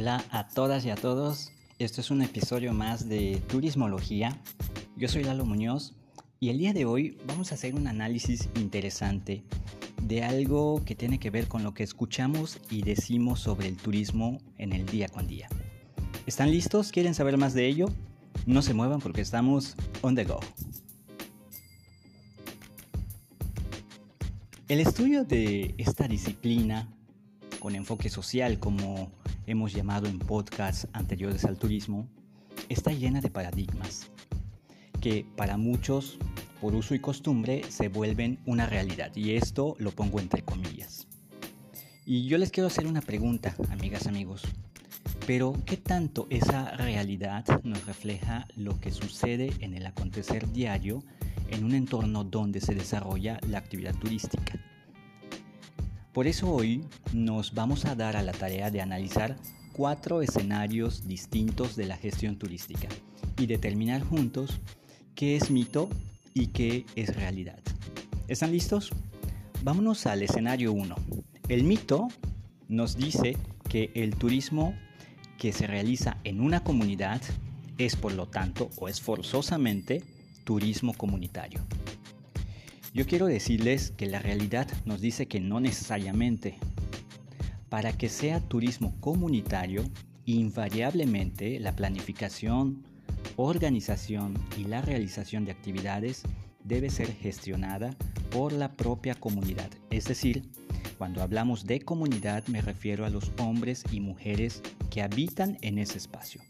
Hola a todas y a todos. Esto es un episodio más de Turismología. Yo soy Lalo Muñoz y el día de hoy vamos a hacer un análisis interesante de algo que tiene que ver con lo que escuchamos y decimos sobre el turismo en el día con día. ¿Están listos? ¿Quieren saber más de ello? No se muevan porque estamos on the go. El estudio de esta disciplina con enfoque social, como hemos llamado en podcasts anteriores al turismo, está llena de paradigmas que para muchos, por uso y costumbre, se vuelven una realidad. Y esto lo pongo entre comillas. Y yo les quiero hacer una pregunta, amigas, amigos. Pero, ¿qué tanto esa realidad nos refleja lo que sucede en el acontecer diario en un entorno donde se desarrolla la actividad turística? Por eso hoy nos vamos a dar a la tarea de analizar cuatro escenarios distintos de la gestión turística y determinar juntos qué es mito y qué es realidad. ¿Están listos? Vámonos al escenario 1. El mito nos dice que el turismo que se realiza en una comunidad es por lo tanto o es forzosamente turismo comunitario. Yo quiero decirles que la realidad nos dice que no necesariamente. Para que sea turismo comunitario, invariablemente la planificación, organización y la realización de actividades debe ser gestionada por la propia comunidad. Es decir, cuando hablamos de comunidad me refiero a los hombres y mujeres que habitan en ese espacio.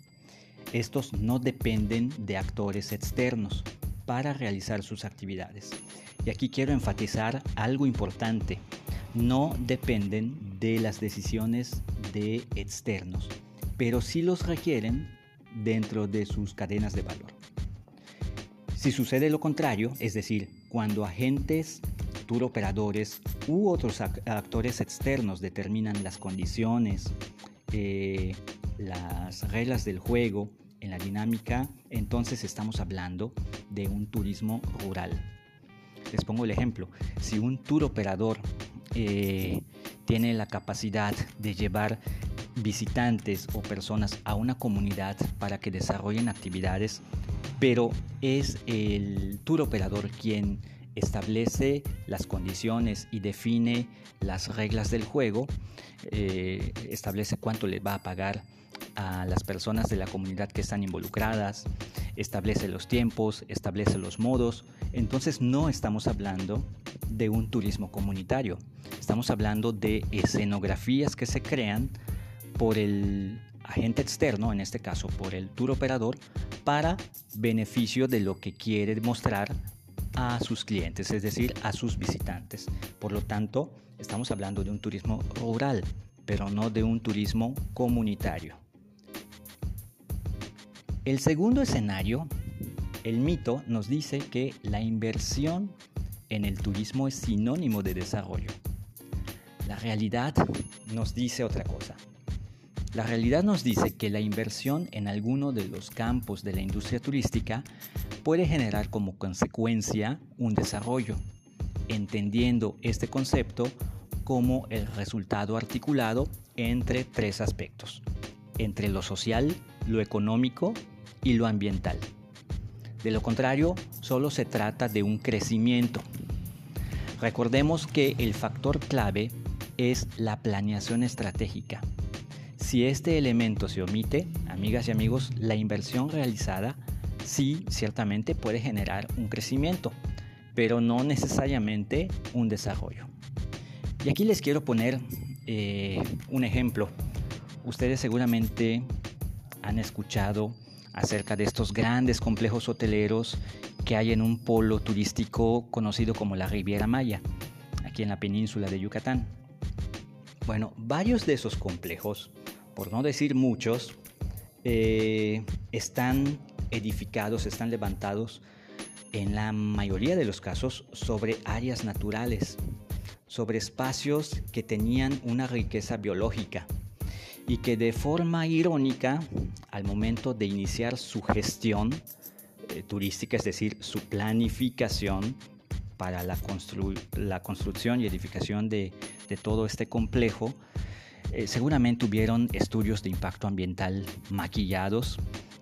Estos no dependen de actores externos para realizar sus actividades. Y aquí quiero enfatizar algo importante. No dependen de las decisiones de externos, pero sí los requieren dentro de sus cadenas de valor. Si sucede lo contrario, es decir, cuando agentes, tour operadores u otros actores externos determinan las condiciones, eh, las reglas del juego en la dinámica, entonces estamos hablando de un turismo rural. Les pongo el ejemplo, si un tour operador eh, tiene la capacidad de llevar visitantes o personas a una comunidad para que desarrollen actividades, pero es el tour operador quien establece las condiciones y define las reglas del juego, eh, establece cuánto le va a pagar a las personas de la comunidad que están involucradas, establece los tiempos, establece los modos. Entonces no estamos hablando de un turismo comunitario, estamos hablando de escenografías que se crean por el agente externo, en este caso por el tour operador, para beneficio de lo que quiere mostrar a sus clientes, es decir, a sus visitantes. Por lo tanto, estamos hablando de un turismo rural, pero no de un turismo comunitario. El segundo escenario, el mito, nos dice que la inversión en el turismo es sinónimo de desarrollo. La realidad nos dice otra cosa. La realidad nos dice que la inversión en alguno de los campos de la industria turística puede generar como consecuencia un desarrollo, entendiendo este concepto como el resultado articulado entre tres aspectos, entre lo social, lo económico y lo ambiental. De lo contrario, solo se trata de un crecimiento. Recordemos que el factor clave es la planeación estratégica. Si este elemento se omite, amigas y amigos, la inversión realizada sí ciertamente puede generar un crecimiento, pero no necesariamente un desarrollo. Y aquí les quiero poner eh, un ejemplo. Ustedes seguramente han escuchado acerca de estos grandes complejos hoteleros que hay en un polo turístico conocido como la Riviera Maya, aquí en la península de Yucatán. Bueno, varios de esos complejos, por no decir muchos, eh, están edificados, están levantados en la mayoría de los casos sobre áreas naturales, sobre espacios que tenían una riqueza biológica y que de forma irónica, al momento de iniciar su gestión eh, turística, es decir, su planificación para la, la construcción y edificación de, de todo este complejo, eh, seguramente hubieron estudios de impacto ambiental maquillados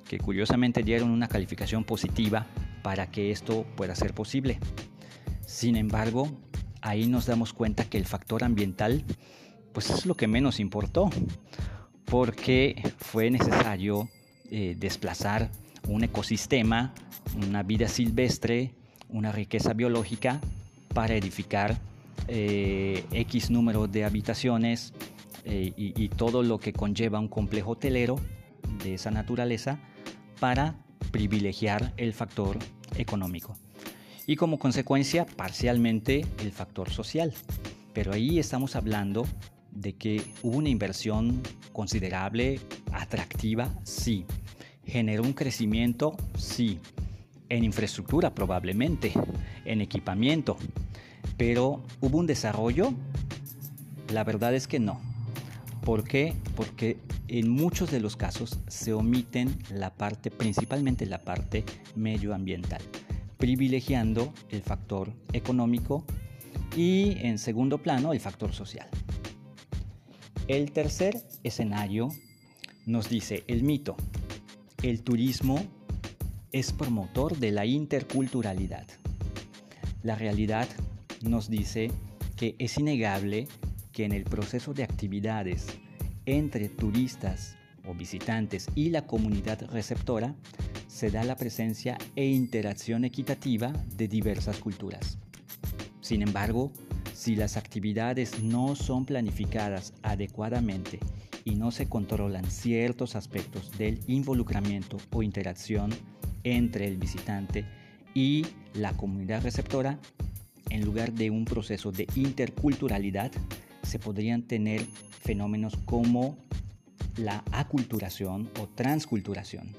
que curiosamente dieron una calificación positiva para que esto pueda ser posible. Sin embargo, ahí nos damos cuenta que el factor ambiental pues es lo que menos importó, porque fue necesario eh, desplazar un ecosistema, una vida silvestre, una riqueza biológica para edificar eh, X número de habitaciones eh, y, y todo lo que conlleva un complejo hotelero de esa naturaleza para privilegiar el factor económico y como consecuencia parcialmente el factor social. Pero ahí estamos hablando de que hubo una inversión considerable, atractiva, sí. Generó un crecimiento, sí. En infraestructura probablemente, en equipamiento. Pero hubo un desarrollo, la verdad es que no. ¿Por qué? Porque en muchos de los casos se omiten la parte, principalmente la parte medioambiental, privilegiando el factor económico y en segundo plano el factor social. El tercer escenario nos dice el mito. El turismo es promotor de la interculturalidad. La realidad nos dice que es innegable que en el proceso de actividades entre turistas o visitantes y la comunidad receptora se da la presencia e interacción equitativa de diversas culturas. Sin embargo, si las actividades no son planificadas adecuadamente y no se controlan ciertos aspectos del involucramiento o interacción entre el visitante y la comunidad receptora, en lugar de un proceso de interculturalidad, se podrían tener fenómenos como la aculturación o transculturación,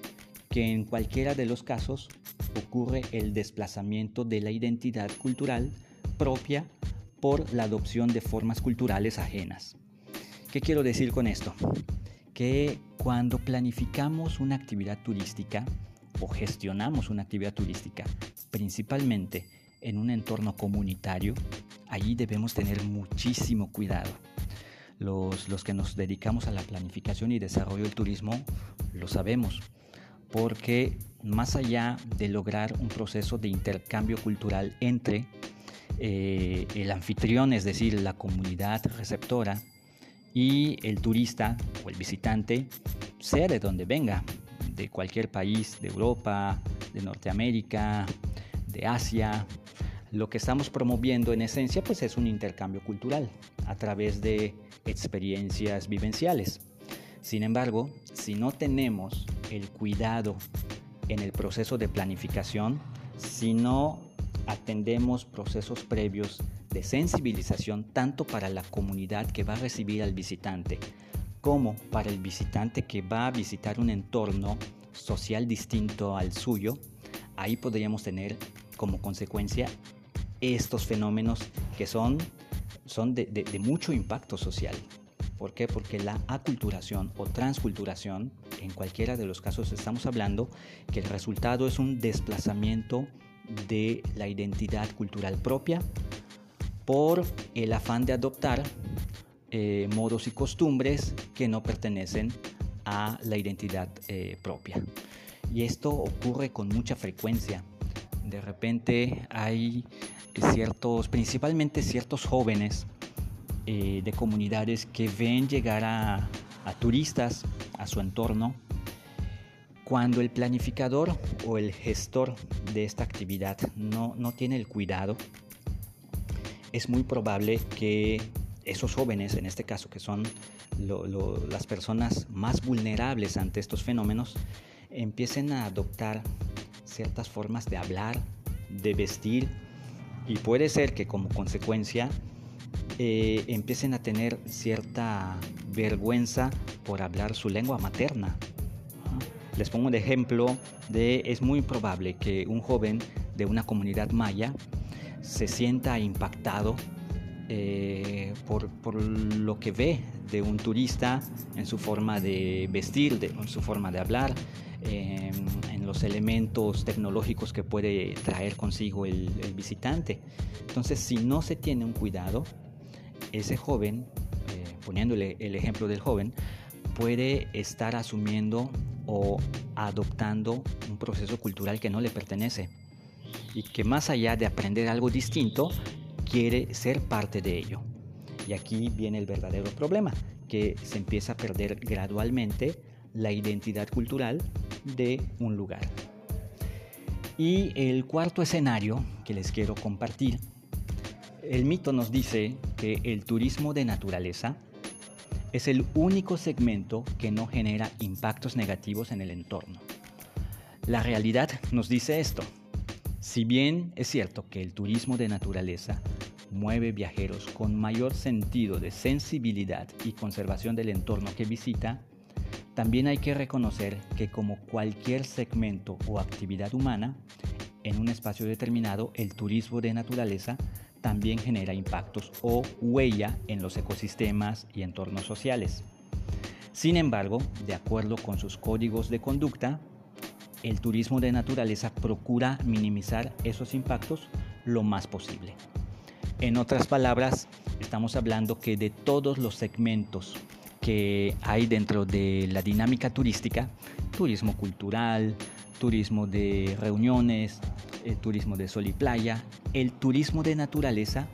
que en cualquiera de los casos ocurre el desplazamiento de la identidad cultural propia por la adopción de formas culturales ajenas. ¿Qué quiero decir con esto? Que cuando planificamos una actividad turística o gestionamos una actividad turística, principalmente en un entorno comunitario, allí debemos tener muchísimo cuidado. Los, los, que nos dedicamos a la planificación y desarrollo del turismo lo sabemos, porque más allá de lograr un proceso de intercambio cultural entre eh, el anfitrión, es decir, la comunidad receptora, y el turista o el visitante, sea de donde venga, de cualquier país, de Europa, de Norteamérica, de Asia, lo que estamos promoviendo en esencia pues es un intercambio cultural a través de experiencias vivenciales. Sin embargo, si no tenemos el cuidado en el proceso de planificación, si no atendemos procesos previos de sensibilización tanto para la comunidad que va a recibir al visitante como para el visitante que va a visitar un entorno social distinto al suyo, ahí podríamos tener como consecuencia estos fenómenos que son, son de, mucho impacto social. ¿Por qué? Porque la aculturación o transculturación, en cualquiera de los casos estamos hablando que el resultado es un desplazamiento de la identidad cultural propia por el afán de adoptar eh, modos y costumbres que no pertenecen a la identidad eh, propia. Y esto ocurre con mucha frecuencia. De repente hay ciertos, principalmente ciertos jóvenes eh, de comunidades que ven llegar a, turistas a su entorno cuando el planificador o el gestor de esta actividad no, no tiene el cuidado, es muy probable que esos jóvenes, en este caso que son las personas más vulnerables ante estos fenómenos, empiecen a adoptar ciertas formas de hablar, de vestir, y puede ser que como consecuencia eh, empiecen a tener cierta vergüenza por hablar su lengua materna. Les pongo un ejemplo de, es muy probable que un joven de una comunidad maya se sienta impactado eh, por, lo que ve de un turista en su forma de vestir, en su forma de hablar, en, los elementos tecnológicos que puede traer consigo el, visitante. Entonces, si no se tiene un cuidado, ese joven, eh, poniéndole el ejemplo del joven, puede estar asumiendo o adoptando un proceso cultural que no le pertenece y que más allá de aprender algo distinto, quiere ser parte de ello. Y aquí viene el verdadero problema, que se empieza a perder gradualmente la identidad cultural de un lugar. Y el cuarto escenario que les quiero compartir, el mito nos dice que el turismo de naturaleza es el único segmento que no genera impactos negativos en el entorno. La realidad nos dice esto. Si bien es cierto que el turismo de naturaleza mueve viajeros con mayor sentido de sensibilidad y conservación del entorno que visita, también hay que reconocer que como cualquier segmento o actividad humana, en un espacio determinado el turismo de naturaleza también genera impactos o huella en los ecosistemas y entornos sociales. Sin embargo, de acuerdo con sus códigos de conducta, el turismo de naturaleza procura minimizar esos impactos lo más posible. En otras palabras, estamos hablando que de todos los segmentos que hay dentro de la dinámica turística, turismo cultural, turismo de reuniones, el turismo de sol y playa, el turismo de naturaleza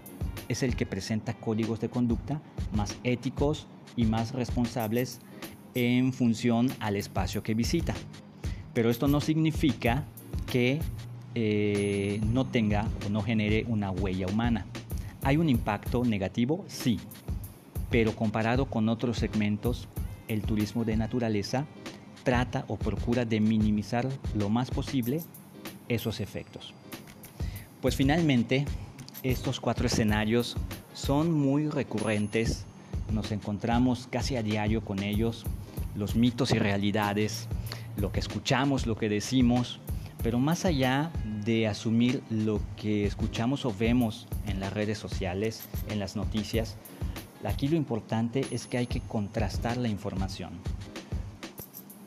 es el que presenta códigos de conducta más éticos y más responsables en función al espacio que visita. Pero esto no significa que eh, no tenga o no genere una huella humana. ¿Hay un impacto negativo? Sí, pero comparado con otros segmentos, el turismo de naturaleza trata o procura de minimizar lo más posible esos efectos. Pues finalmente, estos cuatro escenarios son muy recurrentes, nos encontramos casi a diario con ellos, los mitos y realidades, lo que escuchamos, lo que decimos, pero más allá de asumir lo que escuchamos o vemos en las redes sociales, en las noticias, aquí lo importante es que hay que contrastar la información.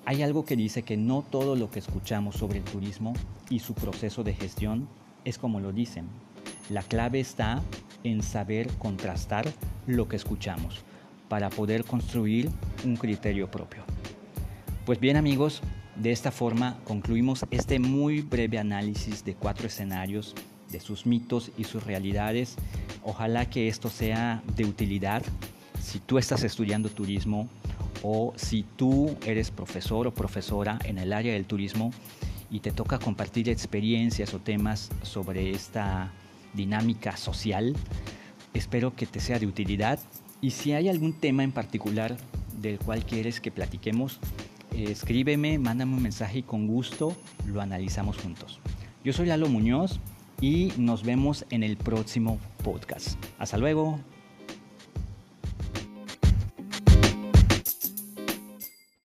Hay algo que dice que no todo lo que escuchamos sobre el turismo y su proceso de gestión es como lo dicen. La clave está en saber contrastar lo que escuchamos para poder construir un criterio propio. Pues bien amigos, de esta forma concluimos este muy breve análisis de cuatro escenarios, de sus mitos y sus realidades. Ojalá que esto sea de utilidad si tú estás estudiando turismo o si tú eres profesor o profesora en el área del turismo y te toca compartir experiencias o temas sobre esta dinámica social. Espero que te sea de utilidad y si hay algún tema en particular del cual quieres que platiquemos, escríbeme, mándame un mensaje y con gusto lo analizamos juntos. Yo soy Lalo Muñoz y nos vemos en el próximo podcast. Hasta luego.